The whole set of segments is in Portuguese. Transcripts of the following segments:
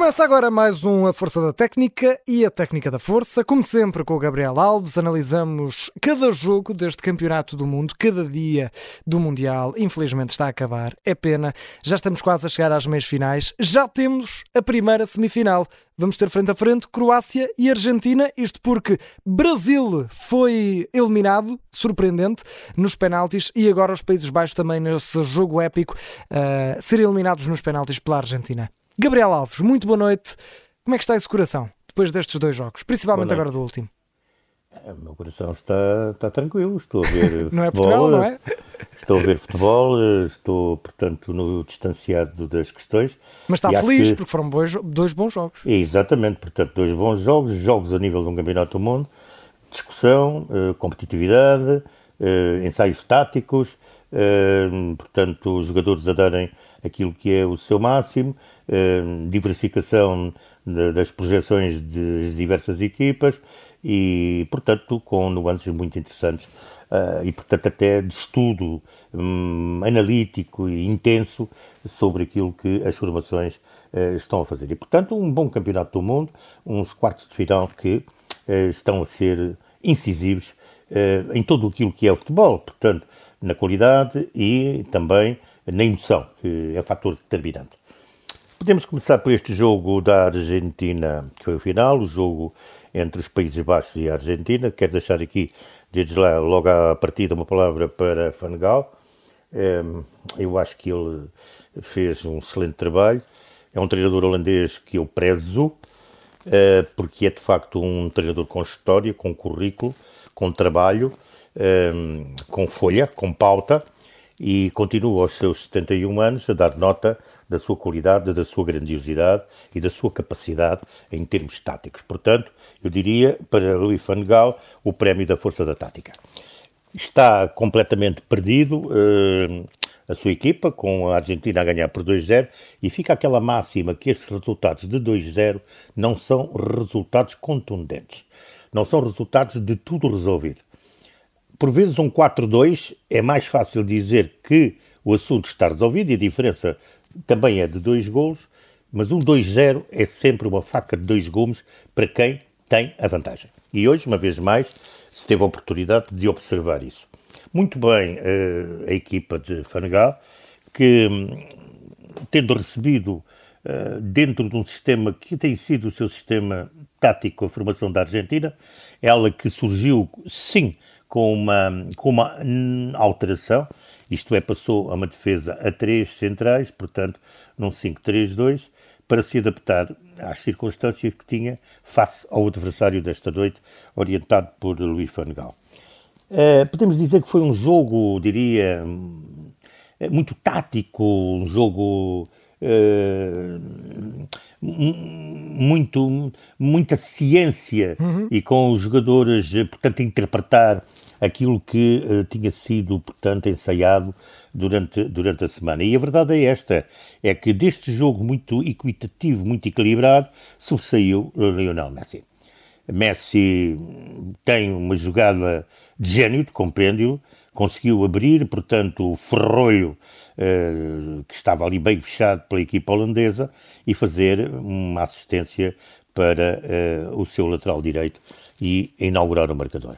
Começa agora mais um A Força da Técnica e a Técnica da Força. Como sempre, com o Gabriel Alves, analisamos cada jogo deste Campeonato do Mundo, cada dia do Mundial. Infelizmente está a acabar, é pena. Já estamos quase a chegar às meias finais. Já temos a primeira semifinal. Vamos ter frente a frente Croácia e Argentina, isto porque Brasil foi eliminado, surpreendente, nos penaltis e agora os Países Baixos também nesse jogo épico, uh, ser eliminados nos penaltis pela Argentina. Gabriel Alves, muito boa noite. Como é que está esse coração depois destes dois jogos, principalmente agora do último? É, o meu coração está, está tranquilo, estou a ver não é Portugal, não é? Estou a ver futebol, estou, portanto, no distanciado das questões. Mas está feliz, que... porque foram dois, dois bons jogos. Exatamente, portanto, dois bons jogos, jogos a nível de um campeonato do mundo, discussão, eh, competitividade, eh, ensaios táticos, eh, portanto, os jogadores a darem aquilo que é o seu máximo, diversificação das projeções das diversas equipas e, portanto, com nuances muito interessantes uh, e, portanto, até de estudo um, analítico e intenso sobre aquilo que as formações uh, estão a fazer. E, portanto, um bom campeonato do mundo, uns quartos de final que estão a ser incisivos em todo aquilo que é o futebol, portanto, na qualidade e também na emoção, que é fator determinante. Podemos começar por este jogo da Argentina, que foi o final, o jogo entre os Países Baixos e a Argentina. Quero deixar aqui, desde lá, logo à partida, uma palavra para Fangal. Ehm, eu acho que ele fez um excelente trabalho. É um treinador holandês que eu prezo, eh, porque é de facto um treinador com história, com currículo, com trabalho, ehm, com folha, com pauta e continua aos seus 71 anos a dar nota da sua qualidade, da sua grandiosidade e da sua capacidade em termos táticos. Portanto, eu diria para Louis van Gaal o prémio da força da tática. Está completamente perdido uh, a sua equipa, com a Argentina a ganhar por 2-0, e fica aquela máxima que estes resultados de 2-0 não são resultados contundentes, não são resultados de tudo resolvido por vezes um 4-2 é mais fácil dizer que o assunto está resolvido e a diferença também é de dois golos, mas um 2-0 é sempre uma faca de dois gumes para quem tem a vantagem. E hoje, uma vez mais, se teve a oportunidade de observar isso. Muito bem uh, a equipa de Fanegal, que tendo recebido uh, dentro de um sistema que tem sido o seu sistema tático, a formação da Argentina, ela que surgiu, sim, com uma, com uma alteração, isto é, passou a uma defesa a três centrais, portanto, num 5-3-2, para se adaptar às circunstâncias que tinha face ao adversário desta noite, orientado por Luís Van. Uh, podemos dizer que foi um jogo, diria, muito tático, um jogo muito, muita ciência uhum. e com os jogadores, portanto, a interpretar aquilo que uh, tinha sido, portanto, ensaiado durante, durante a semana. E a verdade é esta, é que deste jogo muito equitativo, muito equilibrado, sobressaiu Lionel Messi. Messi tem uma jogada de gênio, de compêndio, conseguiu abrir, portanto, o ferrolho uh, que estava ali bem fechado pela equipa holandesa e fazer uma assistência para uh, o seu lateral direito e inaugurar o marcador.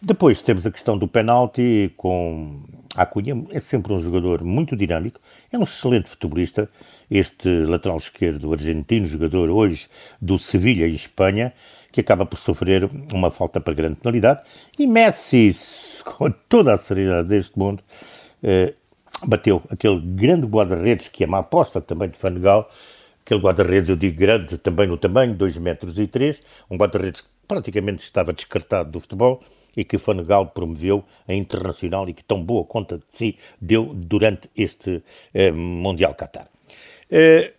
Depois temos a questão do penalti com a Cunha, é sempre um jogador muito dinâmico, é um excelente futebolista, este lateral esquerdo argentino, jogador hoje do Sevilha em Espanha, que acaba por sofrer uma falta para grande penalidade, e Messi, com toda a seriedade deste mundo, eh, bateu aquele grande guarda-redes, que é uma aposta também de Fanegal, aquele guarda-redes, eu digo grande também no tamanho, 2 metros e 3, um guarda-redes que praticamente estava descartado do futebol, e que Fanegal promoveu a internacional e que tão boa conta de si deu durante este eh, Mundial Qatar. Eh,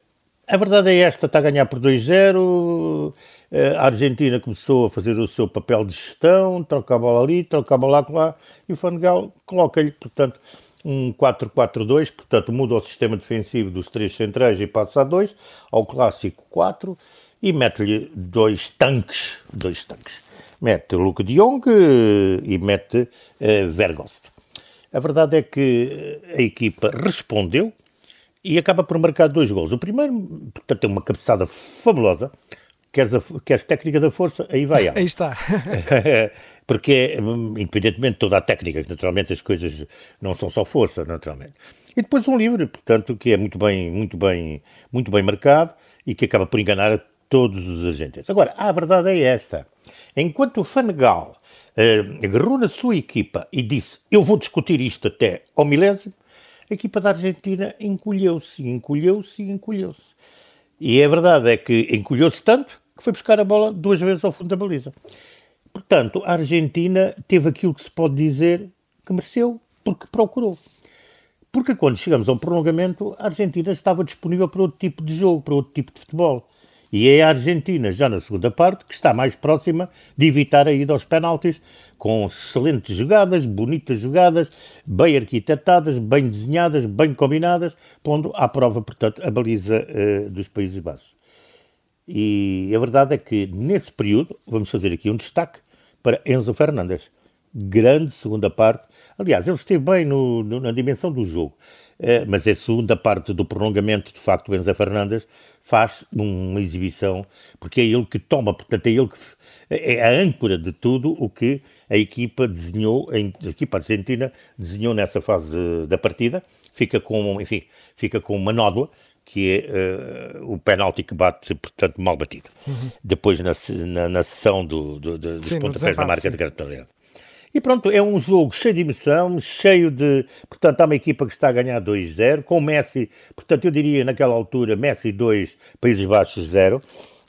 a verdade é esta, está a ganhar por 2-0, eh, a Argentina começou a fazer o seu papel de gestão, troca a bola ali, troca a bola lá, e o Fanegal coloca-lhe, portanto, um 4-4-2, portanto muda o sistema defensivo dos três centrais e passa a dois, ao clássico 4, e mete-lhe dois tanques, dois tanques mete Luke de Jong eh, e mete uh, Vergost. A verdade é que a equipa respondeu e acaba por marcar dois gols. O primeiro, portanto, é uma cabeçada fabulosa. Queres, a, queres técnica da força? Aí vai ela. Aí está. Porque, independentemente de toda a técnica, que naturalmente as coisas não são só força, naturalmente. E depois um livro, portanto, que é muito bem, muito bem, muito bem marcado e que acaba por enganar todos os agentes. Agora, a verdade é esta. Enquanto o Fanegal uh, agarrou na sua equipa e disse eu vou discutir isto até ao milésimo, a equipa da Argentina encolheu-se, encolheu-se e encolheu-se. E a verdade é que encolheu-se tanto que foi buscar a bola duas vezes ao fundo da baliza. Portanto, a Argentina teve aquilo que se pode dizer que mereceu, porque procurou. Porque quando chegamos ao prolongamento, a Argentina estava disponível para outro tipo de jogo, para outro tipo de futebol. E é a Argentina, já na segunda parte, que está mais próxima de evitar a ida aos penaltis, com excelentes jogadas, bonitas jogadas, bem arquitetadas, bem desenhadas, bem combinadas, pondo à prova, portanto, a baliza uh, dos Países Baixos. E a verdade é que, nesse período, vamos fazer aqui um destaque para Enzo Fernandes. Grande segunda parte. Aliás, ele esteve bem no, no, na dimensão do jogo. Uh, mas a segunda parte do prolongamento, de facto, Enzo Fernandes faz uma exibição, porque é ele que toma, portanto, é ele que é a âncora de tudo o que a equipa desenhou, a equipa argentina desenhou nessa fase da partida, fica com, enfim, fica com uma nódoa, que é uh, o penalti que bate, portanto, mal batido. Uhum. Depois na, na, na sessão do, do, do, dos sim, pontapés da marca de grande e pronto, é um jogo cheio de emoção, cheio de. Portanto, há uma equipa que está a ganhar 2-0, com Messi, portanto, eu diria naquela altura, Messi 2, Países Baixos 0.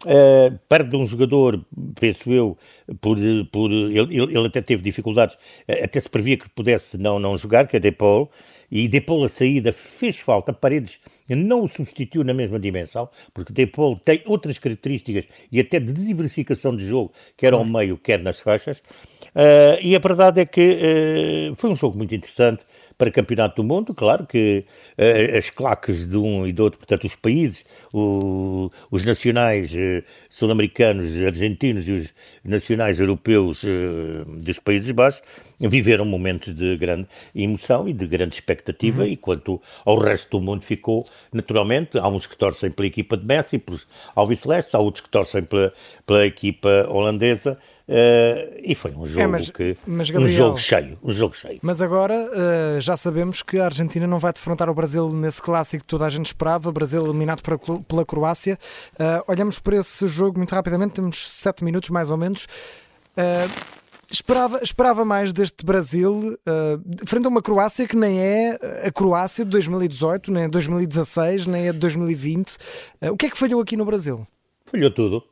Uh, perde um jogador, penso eu, por, por ele, ele até teve dificuldades, eh, até se previa que pudesse não, não jogar, que é Depol, e Depol a saída fez falta, Paredes não o substituiu na mesma dimensão, porque Depol tem outras características e até de diversificação de jogo, quer ao meio, quer nas faixas, uh, e a verdade é que uh, foi um jogo muito interessante, para Campeonato do Mundo, claro que uh, as claques de um e do outro, portanto, os países, o, os nacionais uh, sul-americanos, argentinos e os nacionais europeus uh, dos Países Baixos, viveram momentos de grande emoção e de grande expectativa, uhum. e quanto ao resto do mundo ficou, naturalmente, há uns que torcem pela equipa de Messi, por Alves há outros que torcem pela, pela equipa holandesa, Uh, e foi um jogo é, mas, que mas Gabriel, um jogo cheio, um jogo cheio. Mas agora uh, já sabemos que a Argentina não vai defrontar o Brasil nesse clássico que toda a gente esperava, Brasil eliminado para, pela Croácia. Uh, olhamos para esse jogo muito rapidamente, temos sete minutos mais ou menos. Esperava, esperava mais deste Brasil uh, frente a uma Croácia que nem é a Croácia de 2018, nem é 2016, nem é de 2020. Uh, o que é que falhou aqui no Brasil? Falhou tudo.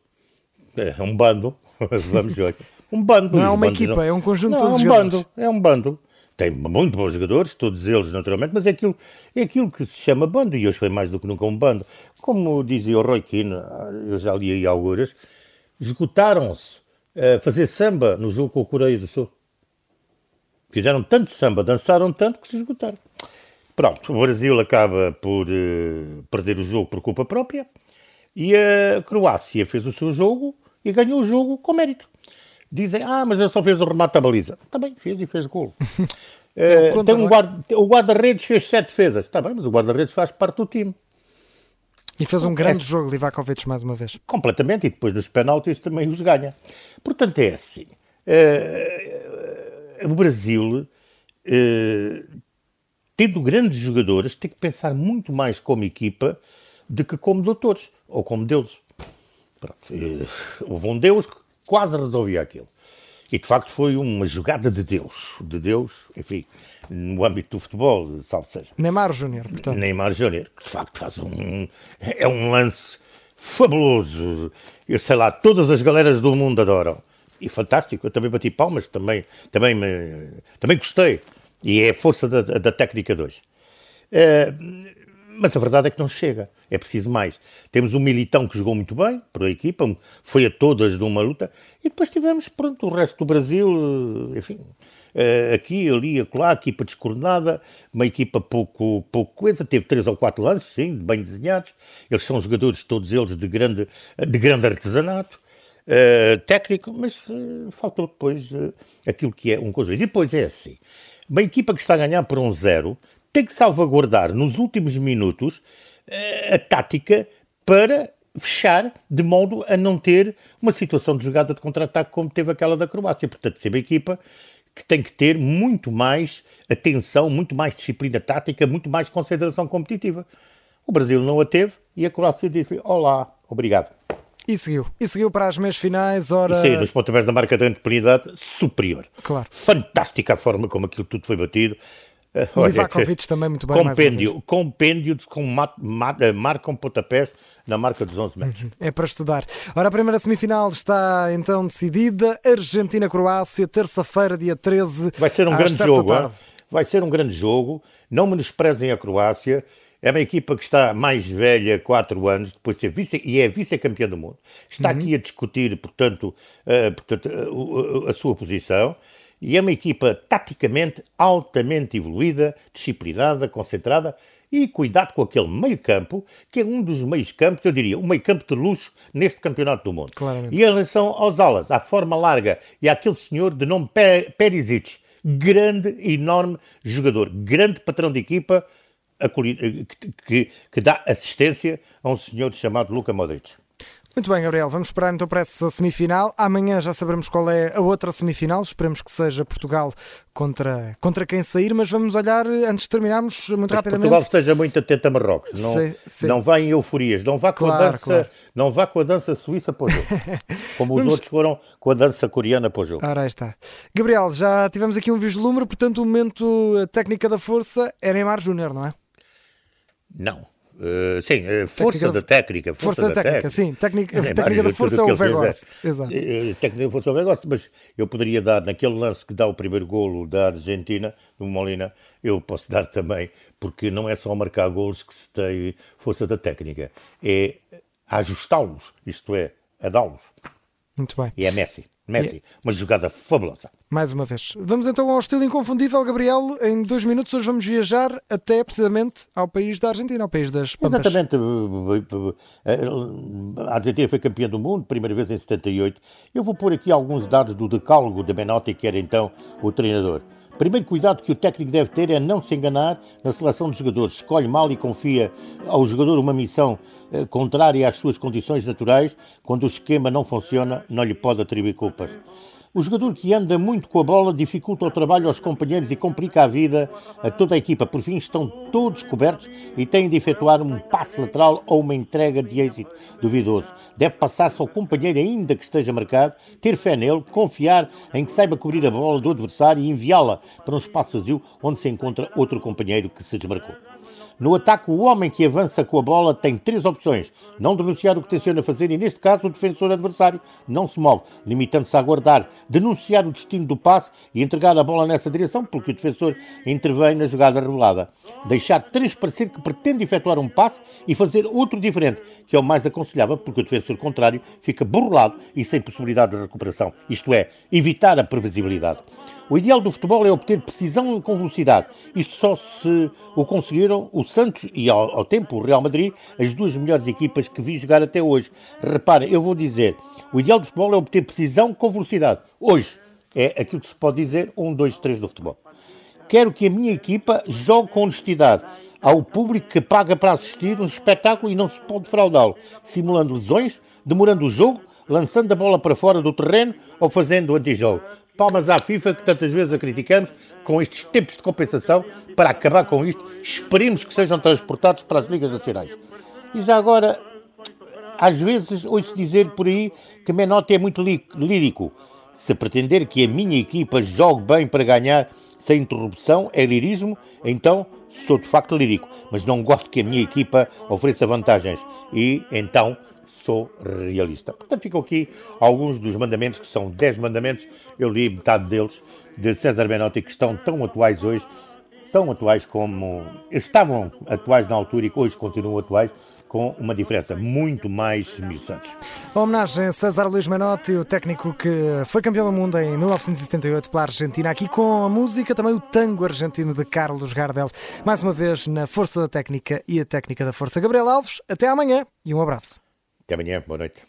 É um bando Vamos ver. Um bando. Não é uma equipa, não... é um conjunto não, de é um jogadores. bando, é um bando. Tem muito bons jogadores, todos eles naturalmente, mas é aquilo, é aquilo que se chama bando, e hoje foi mais do que nunca um bando. Como dizia o Roy Keane, eu já li aí algumas, esgotaram-se a fazer samba no jogo com a Coreia do Sul. Fizeram tanto samba, dançaram tanto que se esgotaram. Pronto, o Brasil acaba por uh, perder o jogo por culpa própria e a Croácia fez o seu jogo e ganhou o jogo com mérito. Dizem, ah, mas ele só fez o remate da baliza. Também fez e fez gol. é, tem um guarda, o guarda-redes fez sete defesas. Está bem, mas o guarda-redes faz parte do time. E fez um grande é, jogo, Livakovic, mais uma vez. Completamente, e depois nos penaltis também os ganha. Portanto, é assim. Uh, o Brasil, uh, tendo grandes jogadores, tem que pensar muito mais como equipa do que como doutores, ou como deuses. Pronto, houve um Deus que quase resolvia aquilo. E de facto foi uma jogada de Deus, de Deus, enfim, no âmbito do futebol, salve seja. Neymar Júnior, portanto. Neymar Júnior, que de facto faz um. É um lance fabuloso. Eu sei lá, todas as galeras do mundo adoram. E fantástico, eu também bati palmas, também, também, me, também gostei. E é a força da, da técnica 2. É, mas a verdade é que não chega, é preciso mais. Temos um Militão que jogou muito bem para a equipa, foi a todas de uma luta, e depois tivemos, pronto, o resto do Brasil, eh, enfim, eh, aqui, ali, acolá, equipa descoordenada, uma equipa pouco, pouco coisa, teve três ou quatro lances, sim, bem desenhados, eles são jogadores, todos eles, de grande, de grande artesanato, uh, técnico, mas uh, faltou depois uh, aquilo que é um conjunto. E depois é assim, uma equipa que está a ganhar por um zero, tem que salvaguardar nos últimos minutos uh, a tática para fechar de modo a não ter uma situação de jogada de contra-ataque como teve aquela da Croácia. Portanto, ser uma equipa que tem que ter muito mais atenção, muito mais disciplina tática, muito mais concentração competitiva. O Brasil não a teve e a Croácia disse Olá, obrigado. E seguiu. E seguiu para as meias finais, ora... E saiu dos pontapés da marca de penalidade superior. Claro. Fantástica a forma como aquilo tudo foi batido. O Livakovic também muito bem. Compêndio, compêndio com mat, mat, eh, marcam pontapés na marca dos 11 metros. Uhum. É para estudar. Ora, a primeira semifinal está então decidida. Argentina-Croácia, terça-feira, dia 13. Vai ser um grande jogo. Vai ser um grande jogo. Não menosprezem a Croácia. É uma equipa que está mais velha, 4 anos, depois de ser vice, e é vice-campeã do mundo. Está uhum. aqui a discutir, portanto, uh, portanto uh, a sua posição. E é uma equipa taticamente altamente evoluída, disciplinada, concentrada e cuidado com aquele meio-campo, que é um dos meios-campos, eu diria, um meio-campo de luxo neste campeonato do mundo. Claramente. E em relação aos alas, à forma larga e àquele senhor de nome Perisic, grande, enorme jogador, grande patrão de equipa, que, que, que dá assistência a um senhor chamado Luka Modric. Muito bem, Gabriel, vamos esperar então para essa semifinal. Amanhã já saberemos qual é a outra semifinal. Esperemos que seja Portugal contra, contra quem sair, mas vamos olhar, antes de terminarmos, muito mas rapidamente. Portugal esteja muito atento a Marrocos. Não, sim, sim. não vá em euforias, não vá com claro, a dança, claro. não vá com a dança suíça para o jogo. Como os vamos... outros foram com a dança coreana para o jogo. Ora, aí está. Gabriel, já tivemos aqui um vislumbre, portanto, o momento técnica da força é Neymar Júnior, não é? Não. Uh, sim, uh, força da técnica. Força, força da, da técnica, técnica, sim. Técnica, é, técnica da força é o Weghorst. Exato. Uh, técnica da força é o Weghorst, mas eu poderia dar, naquele lance que dá o primeiro golo da Argentina, do Molina, eu posso dar também, porque não é só marcar golos que se tem força da técnica, é ajustá-los, isto é, a dá-los. Muito bem. E é Messi. Messi, uma jogada fabulosa. Mais uma vez. Vamos então ao estilo inconfundível, Gabriel. Em dois minutos hoje vamos viajar até precisamente ao país da Argentina, ao país das Pampas. Exatamente. A Argentina foi campeã do mundo, primeira vez em 78. Eu vou pôr aqui alguns dados do decálogo de Menotti, que era então o treinador. Primeiro cuidado que o técnico deve ter é não se enganar na seleção de jogadores. Escolhe mal e confia ao jogador uma missão eh, contrária às suas condições naturais. Quando o esquema não funciona, não lhe pode atribuir culpas. O jogador que anda muito com a bola dificulta o trabalho aos companheiros e complica a vida a toda a equipa. Por fim, estão todos cobertos e têm de efetuar um passe lateral ou uma entrega de êxito duvidoso. Deve passar-se ao companheiro, ainda que esteja marcado, ter fé nele, confiar em que saiba cobrir a bola do adversário e enviá-la para um espaço vazio onde se encontra outro companheiro que se desmarcou. No ataque, o homem que avança com a bola tem três opções. Não denunciar o que tenciona fazer e, neste caso, o defensor adversário não se move, limitando-se a aguardar, denunciar o destino do passe e entregar a bola nessa direção, porque o defensor intervém na jogada revelada. Deixar transparecer que pretende efetuar um passe e fazer outro diferente, que é o mais aconselhável, porque o defensor contrário fica burlado e sem possibilidade de recuperação. Isto é, evitar a previsibilidade. O ideal do futebol é obter precisão com velocidade. Isto só se o conseguiram o Santos e, ao, ao, tempo, o Real Madrid, as duas melhores equipas que vi jogar até hoje. Reparem, eu vou dizer, o ideal do futebol é obter precisão com velocidade. Hoje é aquilo que se pode dizer um, dois, três do futebol. Quero que a minha equipa jogue com honestidade ao público que paga para assistir um espetáculo e não se pode fraudá-lo, simulando lesões, demorando o jogo, lançando a bola para fora do terreno ou fazendo o antijogo. Palmas à FIFA, que tantas vezes a criticamos, com estes tempos de compensação, para acabar com isto, esperemos que sejam transportados para as ligas nacionais. E já agora, às vezes ouço dizer por aí que Menotti é muito lírico. Se pretender que a minha equipa jogue bem para ganhar sem interrupção é lirismo, então sou de facto lírico. Mas não gosto que a minha equipa ofereça vantagens. E então sou realista. Portanto, ficam aqui alguns dos mandamentos, que são 10 mandamentos, eu li metade deles, de César Benotti, que estão tão atuais hoje, tão atuais como estavam atuais na altura e hoje continuam atuais, com uma diferença muito mais esmiuçante. Uma homenagem a César Luís Menotti, o técnico que foi campeão do mundo em 1978 pela Argentina, aqui com a música, também o tango argentino de Carlos Gardel. Mais uma vez na Força da Técnica e a Técnica da Força. Gabriel Alves, até amanhã e um abraço. Até amanhã, boa noite.